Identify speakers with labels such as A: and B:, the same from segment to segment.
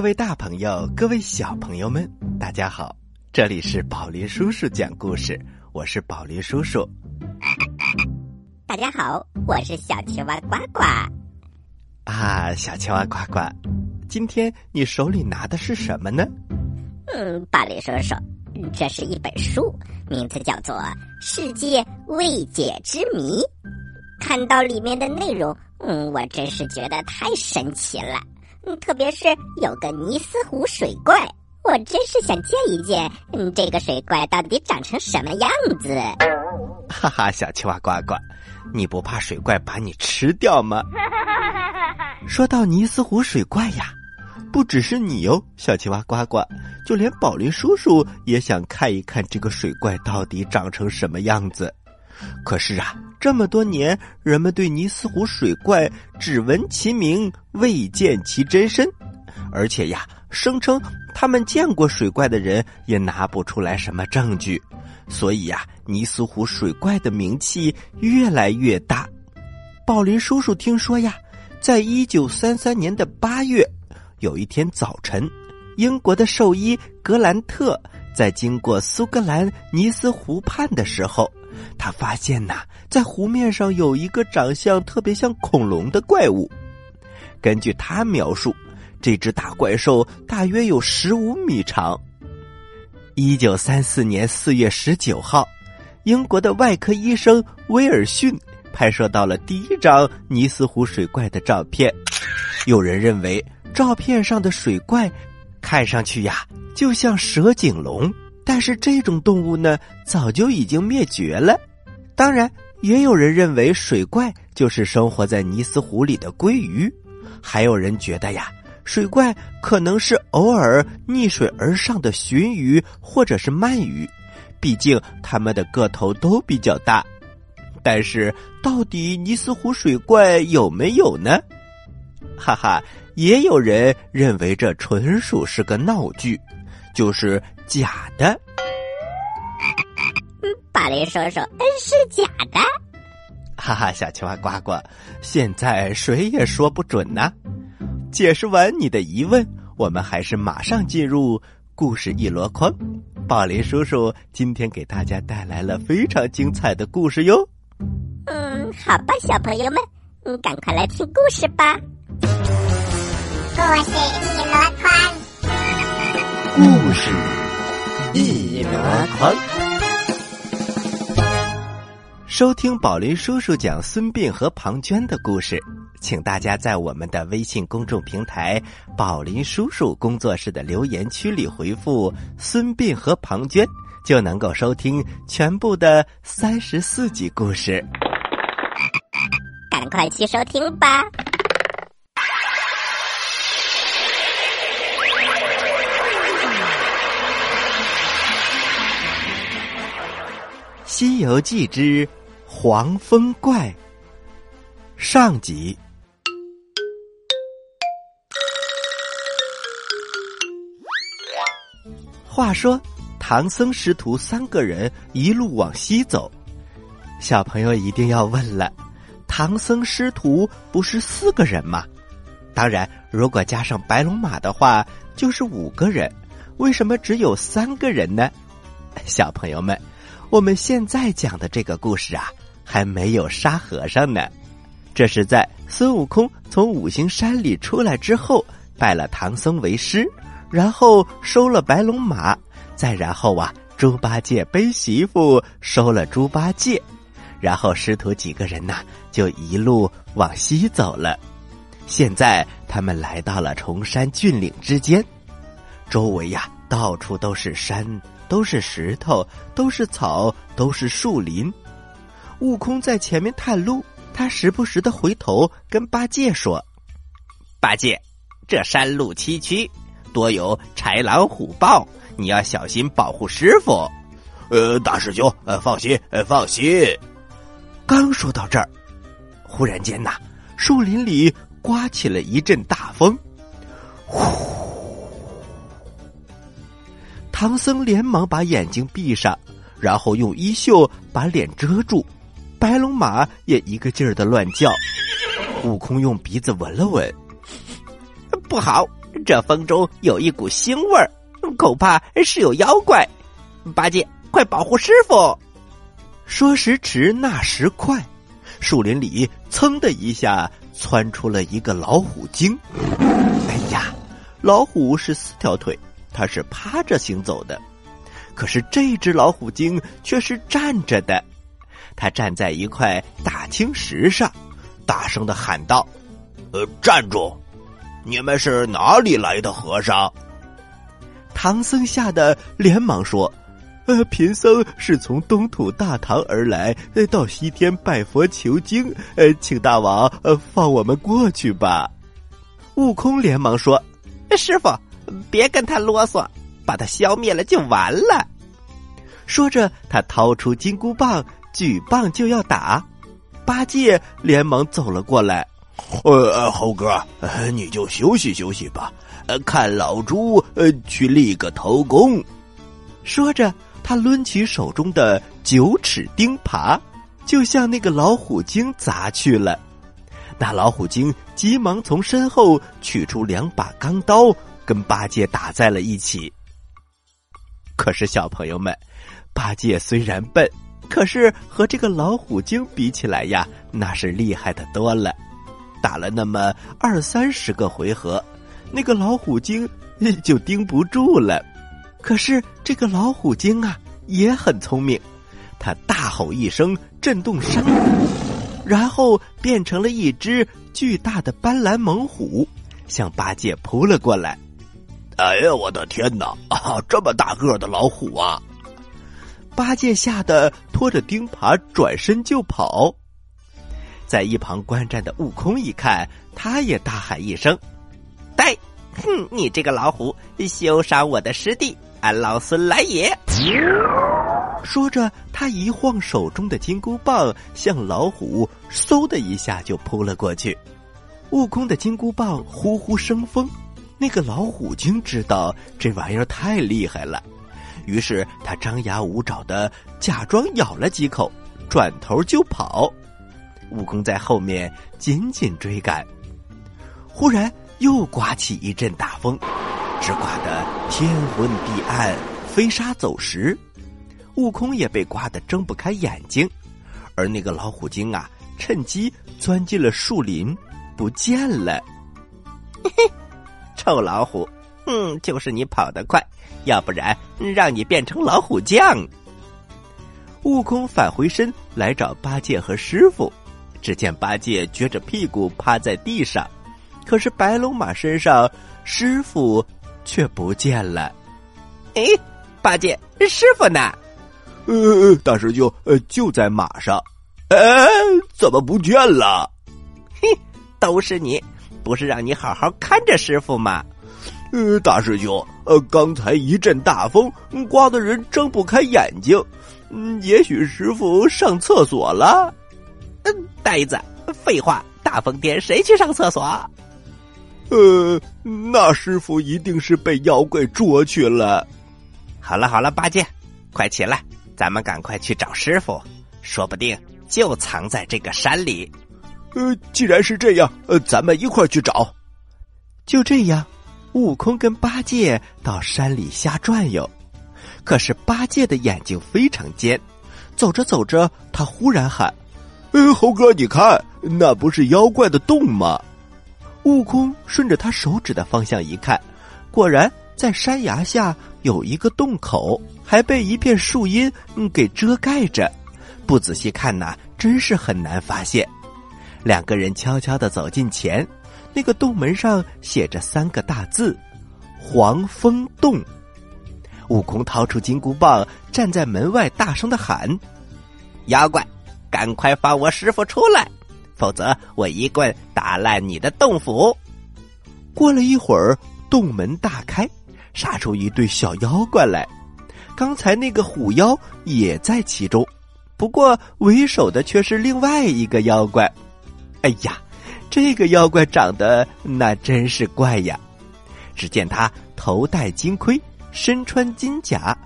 A: 各位大朋友，各位小朋友们，大家好！这里是宝林叔叔讲故事，我是宝林叔叔。
B: 大家好，我是小青蛙呱呱。
A: 啊，小青蛙呱呱，今天你手里拿的是什么呢？
B: 嗯，宝林叔叔，这是一本书，名字叫做《世界未解之谜》。看到里面的内容，嗯，我真是觉得太神奇了。嗯，特别是有个尼斯湖水怪，我真是想见一见，嗯，这个水怪到底长成什么样子？
A: 哈哈，小青蛙呱呱，你不怕水怪把你吃掉吗？说到尼斯湖水怪呀，不只是你哦，小青蛙呱呱，就连宝林叔叔也想看一看这个水怪到底长成什么样子。可是啊，这么多年，人们对尼斯湖水怪只闻其名，未见其真身，而且呀，声称他们见过水怪的人也拿不出来什么证据，所以呀，尼斯湖水怪的名气越来越大。宝林叔叔听说呀，在一九三三年的八月，有一天早晨，英国的兽医格兰特在经过苏格兰尼斯湖畔的时候。他发现呐，在湖面上有一个长相特别像恐龙的怪物。根据他描述，这只大怪兽大约有十五米长。一九三四年四月十九号，英国的外科医生威尔逊拍摄到了第一张尼斯湖水怪的照片。有人认为，照片上的水怪看上去呀，就像蛇颈龙。但是这种动物呢，早就已经灭绝了。当然，也有人认为水怪就是生活在尼斯湖里的鲑鱼，还有人觉得呀，水怪可能是偶尔逆水而上的鲟鱼或者是鳗鱼，毕竟它们的个头都比较大。但是，到底尼斯湖水怪有没有呢？哈哈，也有人认为这纯属是个闹剧。就是假的，
B: 嗯，巴雷叔叔，是假的，
A: 哈哈，小青蛙呱呱，现在谁也说不准呢。解释完你的疑问，我们还是马上进入故事一箩筐。宝林叔叔今天给大家带来了非常精彩的故事哟。
B: 嗯，好吧，小朋友们，嗯，赶快来听故事吧。
C: 故事一箩筐。
A: 故事一箩筐，收听宝林叔叔讲孙膑和庞涓的故事，请大家在我们的微信公众平台“宝林叔叔工作室”的留言区里回复“孙膑和庞涓”，就能够收听全部的三十四集故事。
B: 赶快去收听吧！
A: 《西游记之黄风怪》上集。话说，唐僧师徒三个人一路往西走。小朋友一定要问了：唐僧师徒不是四个人吗？当然，如果加上白龙马的话，就是五个人。为什么只有三个人呢？小朋友们。我们现在讲的这个故事啊，还没有沙和尚呢。这是在孙悟空从五行山里出来之后，拜了唐僧为师，然后收了白龙马，再然后啊，猪八戒背媳妇收了猪八戒，然后师徒几个人呐，就一路往西走了。现在他们来到了崇山峻岭之间，周围呀，到处都是山。都是石头，都是草，都是树林。悟空在前面探路，他时不时的回头跟八戒说：“八戒，这山路崎岖，多有豺狼虎豹，你要小心保护师傅。”
D: 呃，大师兄，呃，放心，呃，放心。
A: 刚说到这儿，忽然间呐，树林里刮起了一阵大风，呼。唐僧连忙把眼睛闭上，然后用衣袖把脸遮住。白龙马也一个劲儿的乱叫。悟空用鼻子闻了闻，不好，这风中有一股腥味儿，恐怕是有妖怪。八戒，快保护师傅！说时迟，那时快，树林里噌的一下窜出了一个老虎精。哎呀，老虎是四条腿，它是趴着行走的，可是这只老虎精却是站着的。它站在一块大青石上，大声的喊道：“
D: 呃，站住！你们是哪里来的和尚？”
A: 唐僧吓得连忙说。呃，贫僧是从东土大唐而来，呃，到西天拜佛求经，呃，请大王呃放我们过去吧。悟空连忙说：“师傅，别跟他啰嗦，把他消灭了就完了。”说着，他掏出金箍棒，举棒就要打。八戒连忙走了过来：“
D: 呃，猴哥，你就休息休息吧，呃，看老猪呃去立个头功。”
A: 说着。他抡起手中的九齿钉耙，就向那个老虎精砸去了。那老虎精急忙从身后取出两把钢刀，跟八戒打在了一起。可是小朋友们，八戒虽然笨，可是和这个老虎精比起来呀，那是厉害的多了。打了那么二三十个回合，那个老虎精 就盯不住了。可是这个老虎精啊也很聪明，他大吼一声，震动山谷，然后变成了一只巨大的斑斓猛虎，向八戒扑了过来。
D: 哎呀，我的天哪！啊，这么大个的老虎啊！
A: 八戒吓得拖着钉耙转身就跑。在一旁观战的悟空一看，他也大喊一声：“呆！哼，你这个老虎，休伤我的师弟！”俺老孙来也！说着，他一晃手中的金箍棒，向老虎嗖的一下就扑了过去。悟空的金箍棒呼呼生风，那个老虎精知道这玩意儿太厉害了，于是他张牙舞爪的假装咬了几口，转头就跑。悟空在后面紧紧追赶，忽然又刮起一阵大风。直刮得天昏地暗，飞沙走石，悟空也被刮得睁不开眼睛，而那个老虎精啊，趁机钻进了树林，不见了。嘿臭老虎，嗯，就是你跑得快，要不然让你变成老虎将。悟空返回身来找八戒和师傅，只见八戒撅着屁股趴在地上，可是白龙马身上，师傅。却不见了，哎，八戒，师傅呢？
D: 呃，大师兄，呃，就在马上。哎，怎么不见了？
A: 嘿，都是你，不是让你好好看着师傅吗？
D: 呃，大师兄，呃，刚才一阵大风，刮得人睁不开眼睛。嗯，也许师傅上厕所了。
A: 嗯，呆子，废话，大风天谁去上厕所？
D: 呃，那师傅一定是被妖怪捉去了。
A: 好了好了，八戒，快起来，咱们赶快去找师傅，说不定就藏在这个山里。
D: 呃，既然是这样，呃，咱们一块去找。
A: 就这样，悟空跟八戒到山里瞎转悠。可是八戒的眼睛非常尖，走着走着，他忽然喊：“
D: 呃，猴哥，你看，那不是妖怪的洞吗？”
A: 悟空顺着他手指的方向一看，果然在山崖下有一个洞口，还被一片树荫给遮盖着。不仔细看呐，真是很难发现。两个人悄悄的走近前，那个洞门上写着三个大字：“黄风洞。”悟空掏出金箍棒，站在门外，大声的喊：“妖怪，赶快放我师傅出来！”否则，我一棍打烂你的洞府。过了一会儿，洞门大开，杀出一对小妖怪来。刚才那个虎妖也在其中，不过为首的却是另外一个妖怪。哎呀，这个妖怪长得那真是怪呀！只见他头戴金盔，身穿金甲，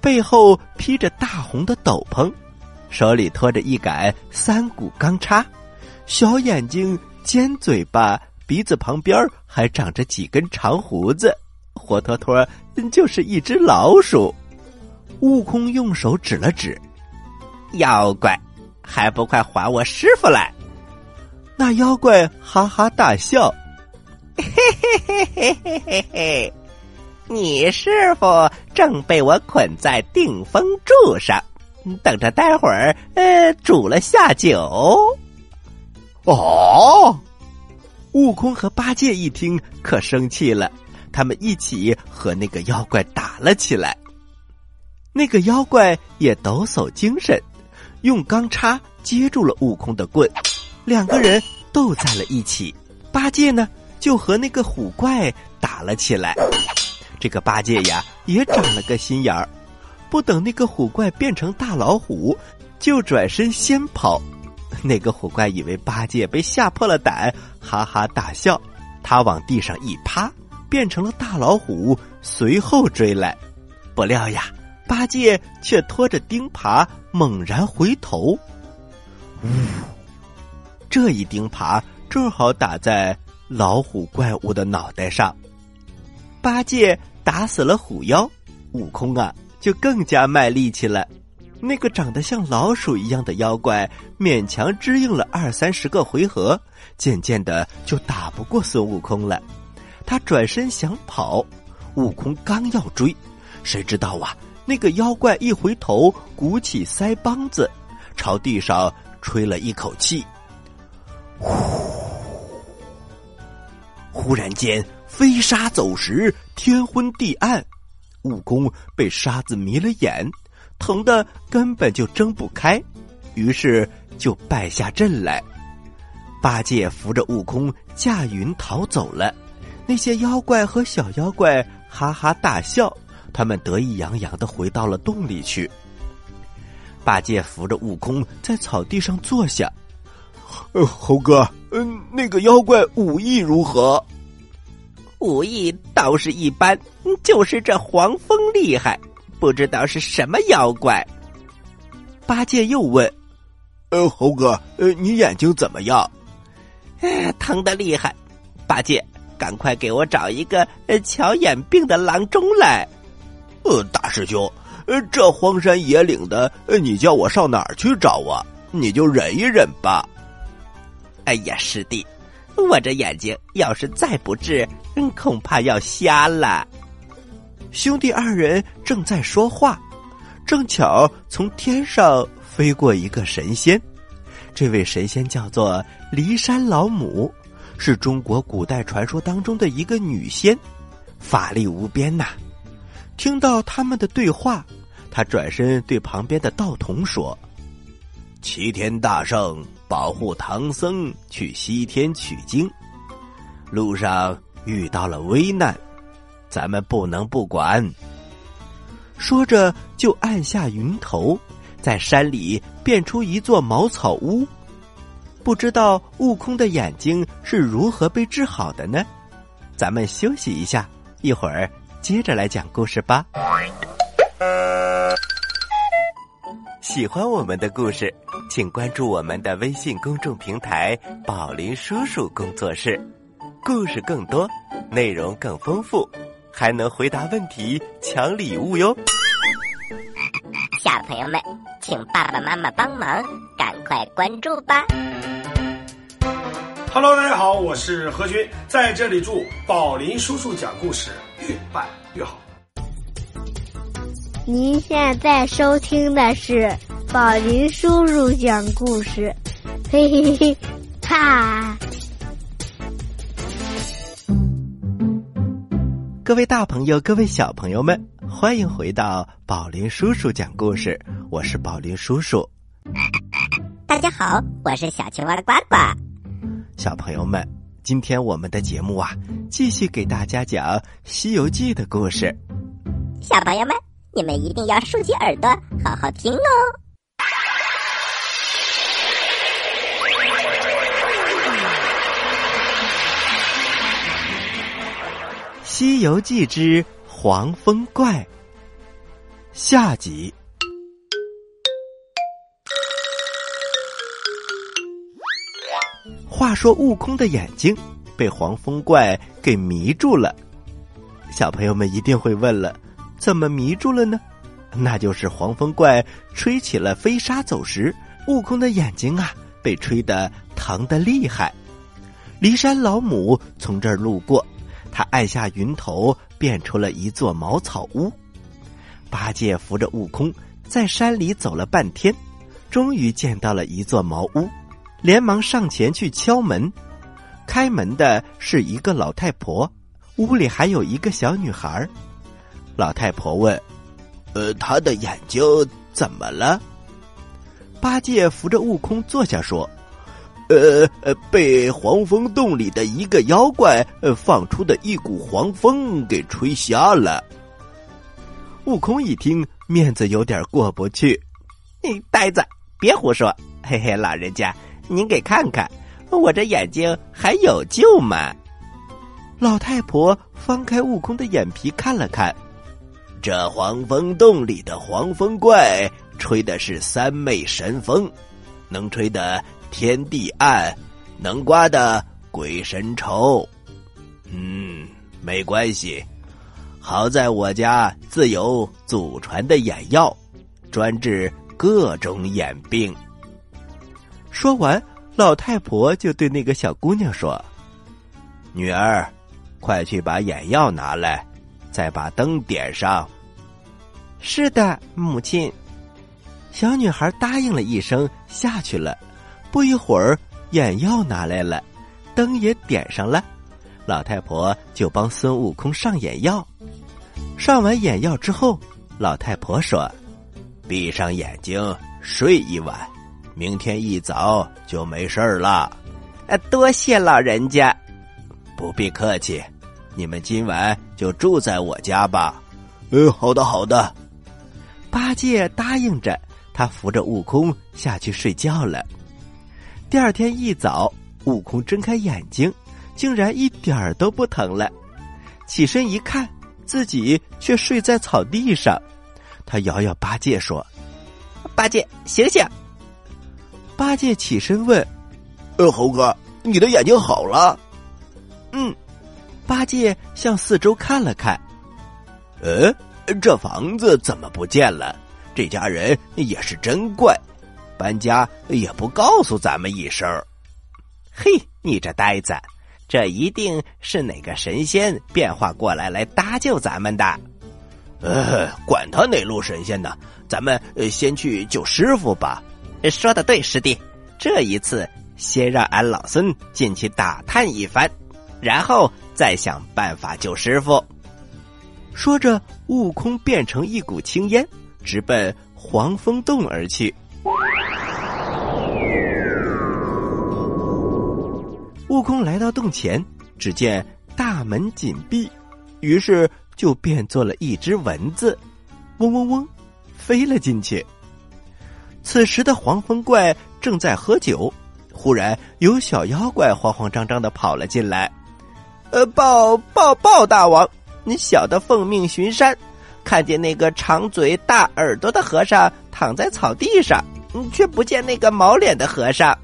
A: 背后披着大红的斗篷，手里托着一杆三股钢叉。小眼睛、尖嘴巴、鼻子旁边还长着几根长胡子，活脱脱就是一只老鼠。悟空用手指了指，妖怪，还不快还我师傅来！那妖怪哈哈大笑，嘿嘿嘿嘿嘿嘿嘿，你师傅正被我捆在定风柱上，等着待会儿呃煮了下酒。
D: 哦，
A: 悟空和八戒一听可生气了，他们一起和那个妖怪打了起来。那个妖怪也抖擞精神，用钢叉接住了悟空的棍，两个人斗在了一起。八戒呢，就和那个虎怪打了起来。这个八戒呀，也长了个心眼儿，不等那个虎怪变成大老虎，就转身先跑。那个虎怪以为八戒被吓破了胆，哈哈大笑。他往地上一趴，变成了大老虎，随后追来。不料呀。八戒却拖着钉耙猛然回头，呜！这一钉耙正好打在老虎怪物的脑袋上。八戒打死了虎妖，悟空啊就更加卖力气了。那个长得像老鼠一样的妖怪勉强支应了二三十个回合，渐渐的就打不过孙悟空了。他转身想跑，悟空刚要追，谁知道啊？那个妖怪一回头，鼓起腮帮子，朝地上吹了一口气，呼！忽然间飞沙走石，天昏地暗，悟空被沙子迷了眼，疼得根本就睁不开，于是就败下阵来。八戒扶着悟空驾云逃走了，那些妖怪和小妖怪哈哈大笑。他们得意洋洋的回到了洞里去。八戒扶着悟空在草地上坐下。
D: 呃，猴哥，嗯，那个妖怪武艺如何？
A: 武艺倒是一般，就是这黄蜂厉害，不知道是什么妖怪。八戒又问：“
D: 呃，猴哥，呃，你眼睛怎么样？”
A: 哎，疼的厉害。八戒，赶快给我找一个呃瞧眼病的郎中来。
D: 呃，大师兄，呃，这荒山野岭的，呃你叫我上哪儿去找啊？你就忍一忍吧。
A: 哎呀，师弟，我这眼睛要是再不治，恐怕要瞎了。兄弟二人正在说话，正巧从天上飞过一个神仙。这位神仙叫做骊山老母，是中国古代传说当中的一个女仙，法力无边呐。听到他们的对话，他转身对旁边的道童说：“
D: 齐天大圣保护唐僧去西天取经，路上遇到了危难，咱们不能不管。”
A: 说着就按下云头，在山里变出一座茅草屋。不知道悟空的眼睛是如何被治好的呢？咱们休息一下，一会儿。接着来讲故事吧。喜欢我们的故事，请关注我们的微信公众平台“宝林叔叔工作室”，故事更多，内容更丰富，还能回答问题、抢礼物哟。
B: 小朋友们，请爸爸妈妈帮忙，赶快关注吧。
C: Hello，大家好，我是何军，在这里祝宝林叔叔讲故事。越办越好。
E: 您现在收听的是宝林叔叔讲故事，嘿嘿嘿，哈！
A: 各位大朋友，各位小朋友们，欢迎回到宝林叔叔讲故事，我是宝林叔叔。
B: 大家好，我是小青蛙的呱呱。
A: 小朋友们。今天我们的节目啊，继续给大家讲《西游记》的故事。
B: 小朋友们，你们一定要竖起耳朵，好好听哦。
A: 《西游记之黄风怪》下集。话说，悟空的眼睛被黄风怪给迷住了。小朋友们一定会问了：怎么迷住了呢？那就是黄风怪吹起了飞沙走石，悟空的眼睛啊被吹得疼得厉害。骊山老母从这儿路过，他按下云头，变出了一座茅草屋。八戒扶着悟空在山里走了半天，终于见到了一座茅屋，连忙上前去敲门。开门的是一个老太婆，屋里还有一个小女孩。老太婆问。
D: 呃，他的眼睛怎么了？
A: 八戒扶着悟空坐下说：“
D: 呃呃，被黄风洞里的一个妖怪呃放出的一股黄风给吹瞎了。”
A: 悟空一听，面子有点过不去：“
F: 你呆子，别胡说！嘿嘿，老人家，您给看看，我这眼睛还有救吗？”
A: 老太婆翻开悟空的眼皮看了看。
D: 这黄风洞里的黄风怪吹的是三昧神风，能吹得天地暗，能刮的鬼神愁。嗯，没关系，好在我家自有祖传的眼药，专治各种眼病。
A: 说完，老太婆就对那个小姑娘说：“
D: 女儿，快去把眼药拿来。”再把灯点上。
F: 是的，母亲。
A: 小女孩答应了一声，下去了。不一会儿，眼药拿来了，灯也点上了。老太婆就帮孙悟空上眼药。上完眼药之后，老太婆说：“
D: 闭上眼睛睡一晚，明天一早就没事了。”
F: 啊，多谢老人家。
D: 不必客气。你们今晚就住在我家吧。嗯，好的，好的。
A: 八戒答应着，他扶着悟空下去睡觉了。第二天一早，悟空睁开眼睛，竟然一点儿都不疼了。起身一看，自己却睡在草地上。他摇摇八戒说：“
F: 八戒，醒醒！”
A: 八戒起身问：“
D: 呃，猴哥，你的眼睛好了？”
A: 嗯。八戒向四周看了看，
D: 呃，这房子怎么不见了？这家人也是真怪，搬家也不告诉咱们一声。
F: 嘿，你这呆子，这一定是哪个神仙变化过来来搭救咱们的。
D: 呃，管他哪路神仙呢，咱们先去救师傅吧。
F: 说的对，师弟，这一次先让俺老孙进去打探一番。然后再想办法救师傅。
A: 说着，悟空变成一股青烟，直奔黄风洞而去。悟空来到洞前，只见大门紧闭，于是就变作了一只蚊子，嗡嗡嗡，飞了进去。此时的黄风怪正在喝酒，忽然有小妖怪慌慌张张的跑了进来。
F: 呃，报报报！大王，你小的奉命巡山，看见那个长嘴大耳朵的和尚躺在草地上，却不见那个毛脸的和尚。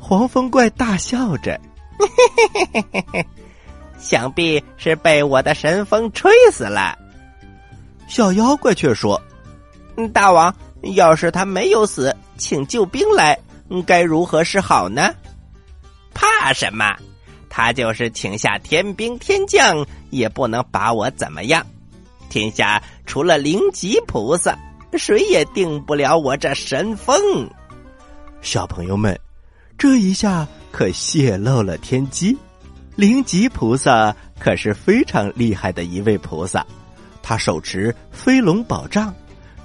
A: 黄风怪大笑着，
F: 想必是被我的神风吹死了。
A: 小妖怪却说：“
F: 大王，要是他没有死，请救兵来，该如何是好呢？怕什么？”他就是请下天兵天将，也不能把我怎么样。天下除了灵吉菩萨，谁也定不了我这神风。
A: 小朋友们，这一下可泄露了天机。灵吉菩萨可是非常厉害的一位菩萨，他手持飞龙宝杖，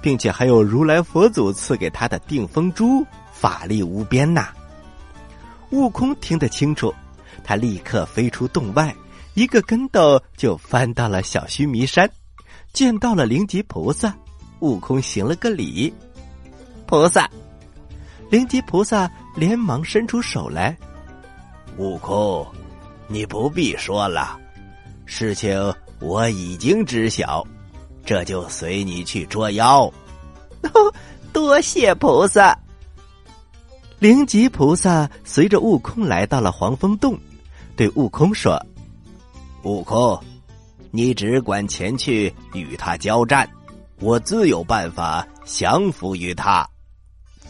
A: 并且还有如来佛祖赐给他的定风珠，法力无边呐。悟空听得清楚。他立刻飞出洞外，一个跟斗就翻到了小须弥山，见到了灵吉菩萨。悟空行了个礼，
F: 菩萨。
A: 灵吉菩萨连忙伸出手来。
D: 悟空，你不必说了，事情我已经知晓，这就随你去捉妖。
F: 多谢菩萨。
A: 灵吉菩萨随着悟空来到了黄风洞。对悟空说：“
D: 悟空，你只管前去与他交战，我自有办法降服于他。”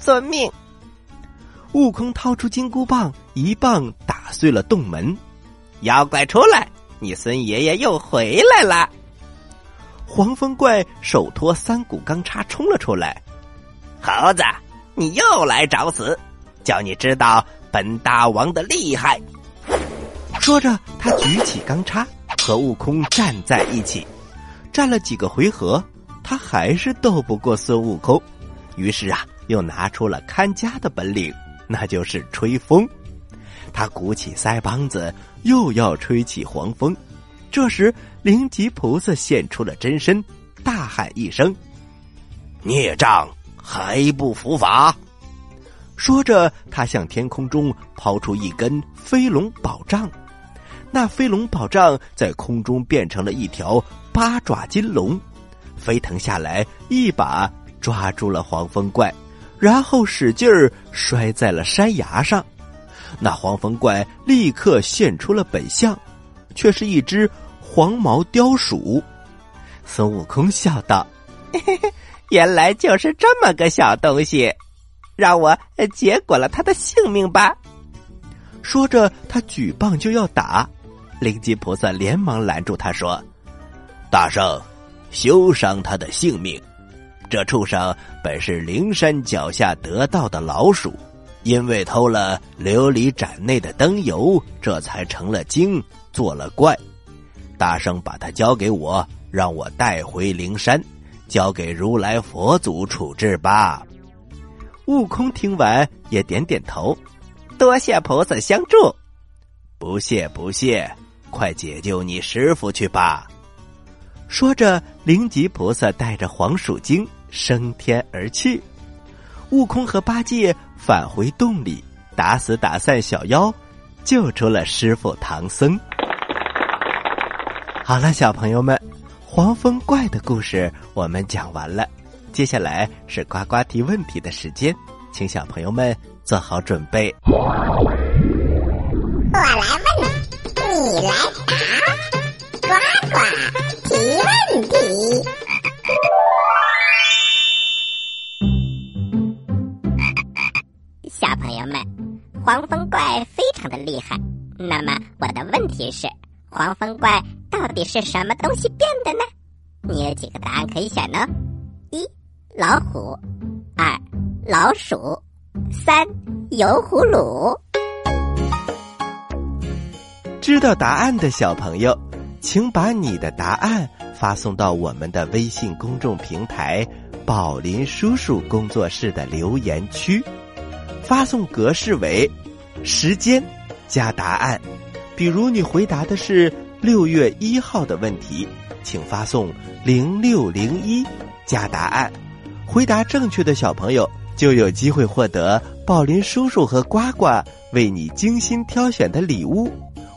F: 遵命。
A: 悟空掏出金箍棒，一棒打碎了洞门。
F: 妖怪出来！你孙爷爷又回来了。
A: 黄风怪手托三股钢叉冲了出来。
F: 猴子，你又来找死！叫你知道本大王的厉害。
A: 说着，他举起钢叉，和悟空站在一起。战了几个回合，他还是斗不过孙悟空。于是啊，又拿出了看家的本领，那就是吹风。他鼓起腮帮子，又要吹起黄风。这时，灵吉菩萨现出了真身，大喊一声：“
D: 孽障，还不伏法！”
A: 说着，他向天空中抛出一根飞龙宝杖。那飞龙宝杖在空中变成了一条八爪金龙，飞腾下来，一把抓住了黄风怪，然后使劲儿摔在了山崖上。那黄风怪立刻现出了本相，却是一只黄毛雕鼠。孙悟空笑道：“
F: 原来就是这么个小东西，让我结果了他的性命吧。”
A: 说着，他举棒就要打。灵吉菩萨连忙拦住他说：“
D: 大圣，休伤他的性命。这畜生本是灵山脚下得道的老鼠，因为偷了琉璃盏内的灯油，这才成了精，做了怪。大圣把他交给我，让我带回灵山，交给如来佛祖处置吧。”
A: 悟空听完也点点头：“
F: 多谢菩萨相助。”“
D: 不谢不谢。”快解救你师傅去吧！
A: 说着，灵吉菩萨带着黄鼠精升天而去。悟空和八戒返回洞里，打死打散小妖，救出了师傅唐僧。好了，小朋友们，黄风怪的故事我们讲完了。接下来是呱呱提问题的时间，请小朋友们做好准备。
B: 我来问。你来答，呱呱提问题。小朋友们，黄风怪非常的厉害。那么我的问题是，黄风怪到底是什么东西变的呢？你有几个答案可以选呢？一、老虎；二、老鼠；三、油葫芦。
A: 知道答案的小朋友，请把你的答案发送到我们的微信公众平台“宝林叔叔工作室”的留言区。发送格式为：时间加答案。比如你回答的是六月一号的问题，请发送零六零一加答案。回答正确的小朋友就有机会获得宝林叔叔和呱呱为你精心挑选的礼物。